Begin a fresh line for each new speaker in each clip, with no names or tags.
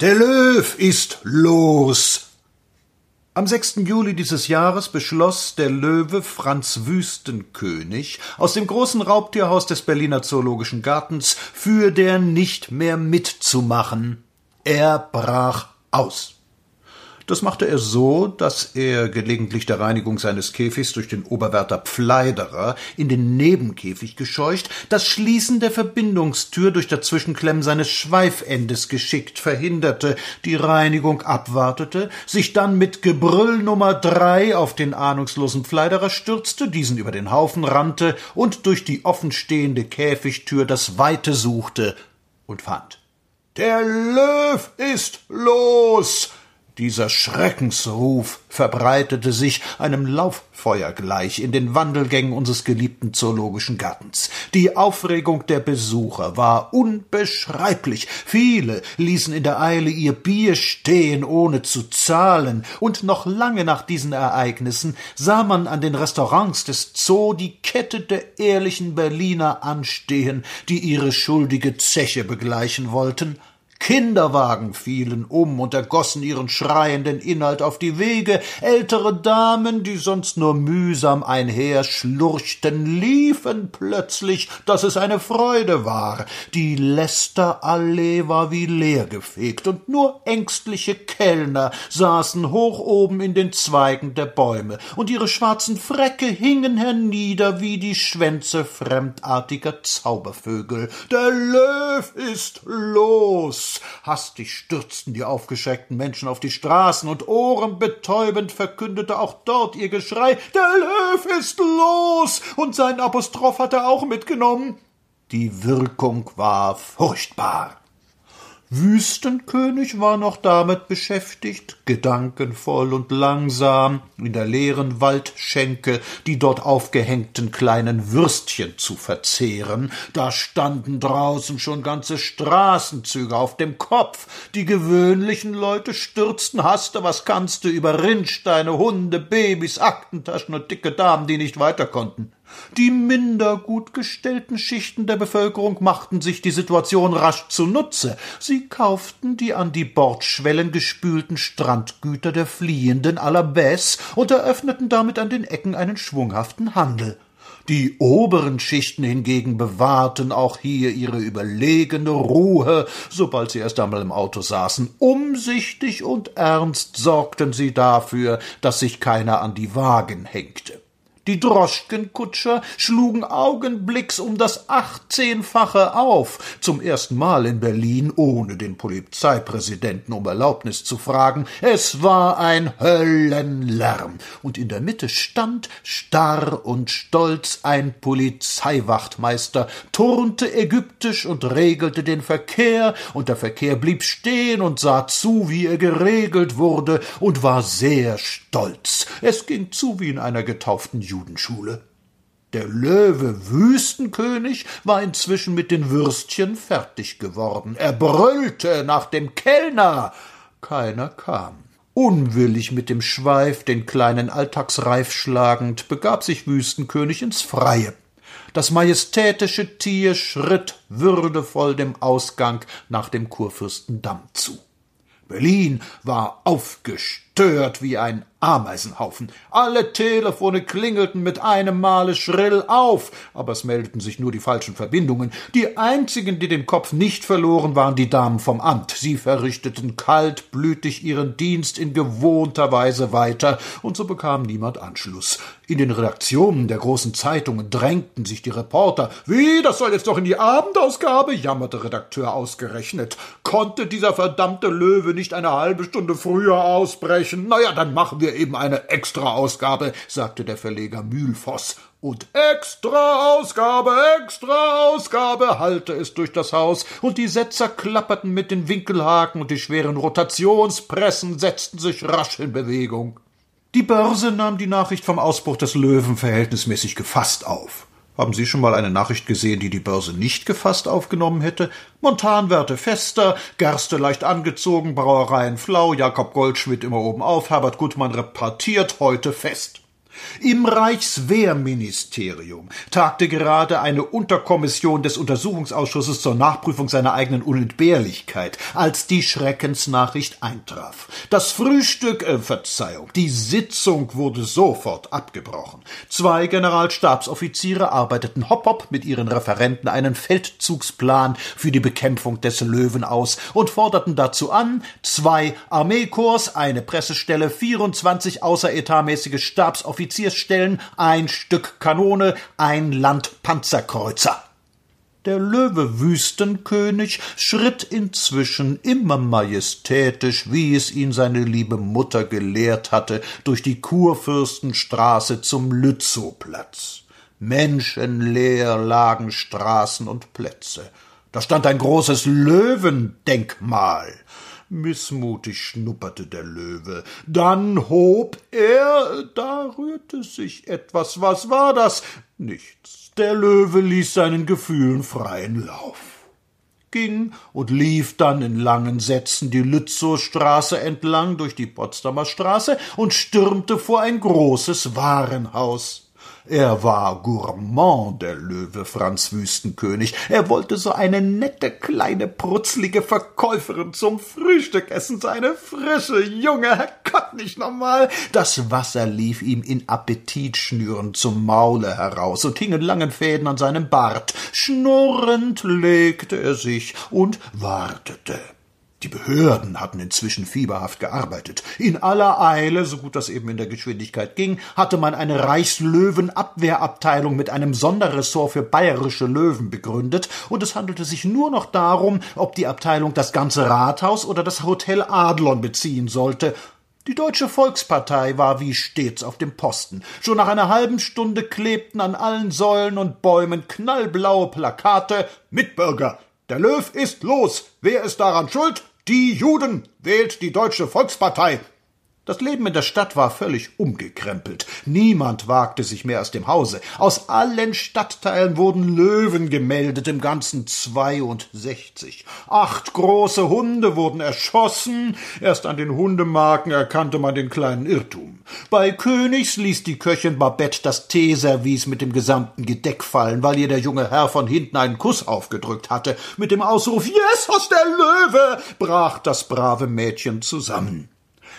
Der Löw ist los. Am 6. Juli dieses Jahres beschloss der Löwe Franz Wüstenkönig aus dem großen Raubtierhaus des Berliner Zoologischen Gartens für der nicht mehr mitzumachen. Er brach aus. Das machte er so, dass er gelegentlich der Reinigung seines Käfigs durch den Oberwärter Pfleiderer in den Nebenkäfig gescheucht, das Schließen der Verbindungstür durch Dazwischenklemmen seines Schweifendes geschickt verhinderte, die Reinigung abwartete, sich dann mit Gebrüll Nummer drei auf den ahnungslosen Pfleiderer stürzte, diesen über den Haufen rannte und durch die offenstehende Käfigtür das Weite suchte und fand. Der Löw ist los! Dieser Schreckensruf verbreitete sich einem Lauffeuer gleich in den Wandelgängen unseres geliebten zoologischen Gartens. Die Aufregung der Besucher war unbeschreiblich. Viele ließen in der Eile ihr Bier stehen, ohne zu zahlen, und noch lange nach diesen Ereignissen sah man an den Restaurants des Zoo die Kette der ehrlichen Berliner anstehen, die ihre schuldige Zeche begleichen wollten. Kinderwagen fielen um und ergossen ihren schreienden Inhalt auf die Wege, ältere Damen, die sonst nur mühsam einherschlurchten, liefen plötzlich, dass es eine Freude war. Die Lästerallee war wie leergefegt, und nur ängstliche Kellner saßen hoch oben in den Zweigen der Bäume, und ihre schwarzen Fräcke hingen hernieder wie die Schwänze fremdartiger Zaubervögel. Der Löw ist los! Hastig stürzten die aufgeschreckten Menschen auf die Straßen, und ohrenbetäubend verkündete auch dort ihr Geschrei Der Löw ist los. Und sein Apostroph hat er auch mitgenommen. Die Wirkung war furchtbar. Wüstenkönig war noch damit beschäftigt, gedankenvoll und langsam in der leeren Waldschenke die dort aufgehängten kleinen Würstchen zu verzehren. Da standen draußen schon ganze Straßenzüge auf dem Kopf. Die gewöhnlichen Leute stürzten haste, was kannst du, über Rindsteine, Hunde, Babys, Aktentaschen und dicke Damen, die nicht weiter konnten. Die minder gut gestellten Schichten der Bevölkerung machten sich die Situation rasch zunutze. Sie kauften die an die Bordschwellen gespülten Strandgüter der Fliehenden Baisse und eröffneten damit an den Ecken einen schwunghaften Handel. Die oberen Schichten hingegen bewahrten auch hier ihre überlegene Ruhe, sobald sie erst einmal im Auto saßen. Umsichtig und ernst sorgten sie dafür, dass sich keiner an die Wagen hängte. Die Droschkenkutscher schlugen augenblicks um das achtzehnfache auf, zum ersten Mal in Berlin, ohne den Polizeipräsidenten um Erlaubnis zu fragen. Es war ein Höllenlärm, und in der Mitte stand, starr und stolz, ein Polizeiwachtmeister, turnte ägyptisch und regelte den Verkehr, und der Verkehr blieb stehen und sah zu, wie er geregelt wurde, und war sehr stolz. Es ging zu wie in einer getauften Jugend. Judenschule. Der Löwe Wüstenkönig war inzwischen mit den Würstchen fertig geworden. Er brüllte nach dem Kellner. Keiner kam. Unwillig mit dem Schweif den kleinen Alltagsreif schlagend, begab sich Wüstenkönig ins Freie. Das majestätische Tier schritt würdevoll dem Ausgang nach dem Kurfürstendamm zu. Berlin war aufgestört wie ein Ameisenhaufen. Alle Telefone klingelten mit einem Male schrill auf, aber es meldeten sich nur die falschen Verbindungen. Die einzigen, die den Kopf nicht verloren, waren die Damen vom Amt. Sie verrichteten kaltblütig ihren Dienst in gewohnter Weise weiter, und so bekam niemand Anschluss. In den Redaktionen der großen Zeitungen drängten sich die Reporter. Wie, das soll jetzt doch in die Abendausgabe? jammerte Redakteur ausgerechnet. Konnte dieser verdammte Löwe nicht eine halbe Stunde früher ausbrechen? Na ja, dann machen wir wir eben eine Extra-Ausgabe, sagte der Verleger Mühlvoss. Und Extra-Ausgabe, Extra-Ausgabe hallte es durch das Haus, und die Setzer klapperten mit den Winkelhaken, und die schweren Rotationspressen setzten sich rasch in Bewegung. Die Börse nahm die Nachricht vom Ausbruch des Löwen verhältnismäßig gefasst auf. Haben Sie schon mal eine Nachricht gesehen, die die Börse nicht gefasst aufgenommen hätte? Montanwerte fester, Gerste leicht angezogen, Brauereien flau, Jakob Goldschmidt immer oben auf, Herbert Gutmann repartiert, heute fest. Im Reichswehrministerium tagte gerade eine Unterkommission des Untersuchungsausschusses zur Nachprüfung seiner eigenen Unentbehrlichkeit, als die Schreckensnachricht eintraf. Das Frühstück, äh, Verzeihung, die Sitzung wurde sofort abgebrochen. Zwei Generalstabsoffiziere arbeiteten hopp hopp mit ihren Referenten einen Feldzugsplan für die Bekämpfung des Löwen aus und forderten dazu an, zwei Armeekorps, eine Pressestelle, 24 außeretatmäßige Stabsoffiziere Offiziersstellen, ein Stück Kanone, ein Land Panzerkreuzer. Der Löwe Wüstenkönig schritt inzwischen immer majestätisch, wie es ihn seine liebe Mutter gelehrt hatte, durch die Kurfürstenstraße zum Lützowplatz. Menschenleer lagen Straßen und Plätze. Da stand ein großes Löwendenkmal. Missmutig schnupperte der Löwe. Dann hob er, da rührte sich etwas. Was war das? Nichts. Der Löwe ließ seinen Gefühlen freien Lauf ging und lief dann in langen Sätzen die Lützowstraße entlang durch die Potsdamer Straße und stürmte vor ein großes Warenhaus. Er war Gourmand, der Löwe Franz Wüstenkönig. Er wollte so eine nette, kleine, brutzlige Verkäuferin zum Frühstück essen, so eine frische, junge, Herrgott, nicht normal. Das Wasser lief ihm in Appetitschnüren zum Maule heraus und hing in langen Fäden an seinem Bart. Schnurrend legte er sich und wartete. Die Behörden hatten inzwischen fieberhaft gearbeitet. In aller Eile, so gut das eben in der Geschwindigkeit ging, hatte man eine Reichslöwenabwehrabteilung mit einem Sonderressort für bayerische Löwen begründet, und es handelte sich nur noch darum, ob die Abteilung das ganze Rathaus oder das Hotel Adlon beziehen sollte. Die Deutsche Volkspartei war wie stets auf dem Posten. Schon nach einer halben Stunde klebten an allen Säulen und Bäumen knallblaue Plakate Mitbürger, der Löw ist los. Wer ist daran schuld? Die Juden. Wählt die Deutsche Volkspartei. Das Leben in der Stadt war völlig umgekrempelt. Niemand wagte sich mehr aus dem Hause. Aus allen Stadtteilen wurden Löwen gemeldet, im Ganzen 62. Acht große Hunde wurden erschossen. Erst an den Hundemarken erkannte man den kleinen Irrtum. Bei Königs ließ die Köchin Babette das Teeservice mit dem gesamten Gedeck fallen, weil ihr der junge Herr von hinten einen Kuss aufgedrückt hatte. Mit dem Ausruf Yes, aus der Löwe brach das brave Mädchen zusammen.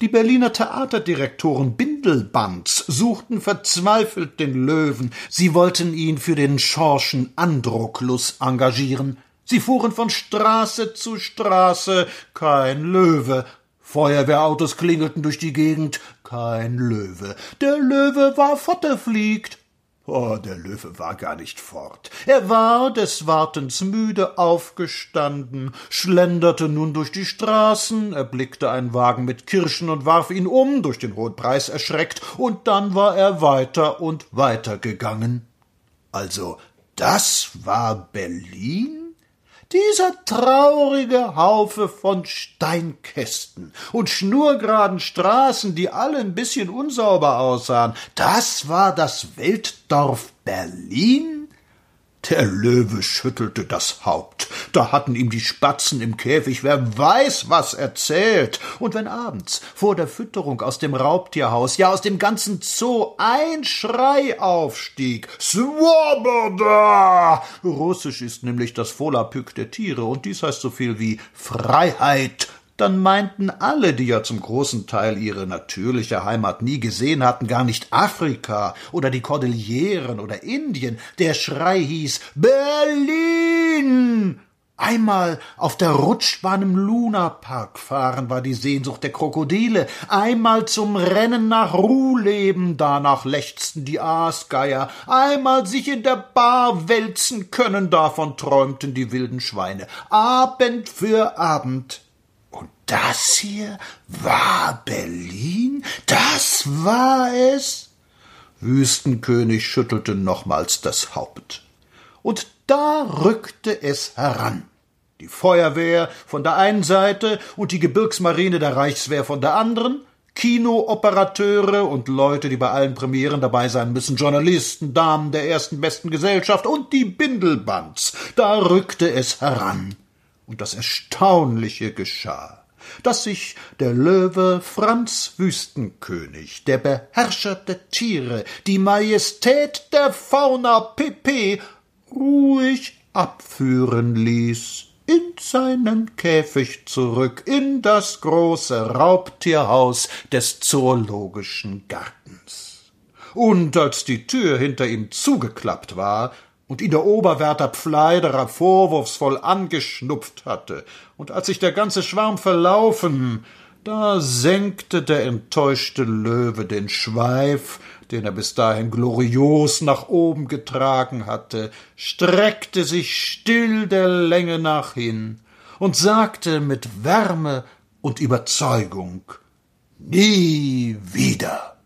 Die Berliner Theaterdirektoren Bindelbands suchten verzweifelt den Löwen. Sie wollten ihn für den Schorschen Androklus engagieren. Sie fuhren von Straße zu Straße. Kein Löwe. Feuerwehrautos klingelten durch die Gegend. Kein Löwe. Der Löwe war fortgefliegt. Oh, der Löwe war gar nicht fort. Er war des Wartens müde aufgestanden, schlenderte nun durch die Straßen, erblickte einen Wagen mit Kirschen und warf ihn um, durch den hohen Preis erschreckt, und dann war er weiter und weiter gegangen. Also, das war Berlin? Dieser traurige Haufe von Steinkästen und schnurgeraden Straßen, die alle ein bisschen unsauber aussahen, das war das Weltdorf Berlin? Der Löwe schüttelte das Haupt. Da hatten ihm die Spatzen im Käfig wer weiß was erzählt. Und wenn abends vor der Fütterung aus dem Raubtierhaus, ja aus dem ganzen Zoo ein Schrei aufstieg. Swoboda! Russisch ist nämlich das Volapük der Tiere und dies heißt so viel wie Freiheit dann meinten alle, die ja zum großen Teil ihre natürliche Heimat nie gesehen hatten, gar nicht Afrika oder die Kordilleren oder Indien. Der Schrei hieß Berlin. Einmal auf der Rutschbahn im Lunapark fahren war die Sehnsucht der Krokodile, einmal zum Rennen nach Ruh leben, danach lechzten die Aasgeier, einmal sich in der Bar wälzen können, davon träumten die wilden Schweine. Abend für Abend das hier war Berlin? Das war es? Wüstenkönig schüttelte nochmals das Haupt. Und da rückte es heran. Die Feuerwehr von der einen Seite und die Gebirgsmarine der Reichswehr von der anderen, Kinooperateure und Leute, die bei allen Premieren dabei sein müssen, Journalisten, Damen der ersten besten Gesellschaft und die Bindelbands. Da rückte es heran. Und das Erstaunliche geschah. dass sich der Löwe Franz Wüstenkönig, der Beherrscher der Tiere, die Majestät der Fauna Pp ruhig abführen ließ in seinen Käfig zurück in das große Raubtierhaus des Zoologischen Gartens. Und als die Tür hinter ihm zugeklappt war, und ihn der Oberwärter Pfleiderer vorwurfsvoll angeschnupft hatte, und als sich der ganze Schwarm verlaufen, da senkte der enttäuschte Löwe den Schweif, den er bis dahin glorios nach oben getragen hatte, streckte sich still der Länge nach hin und sagte mit Wärme und Überzeugung Nie wieder.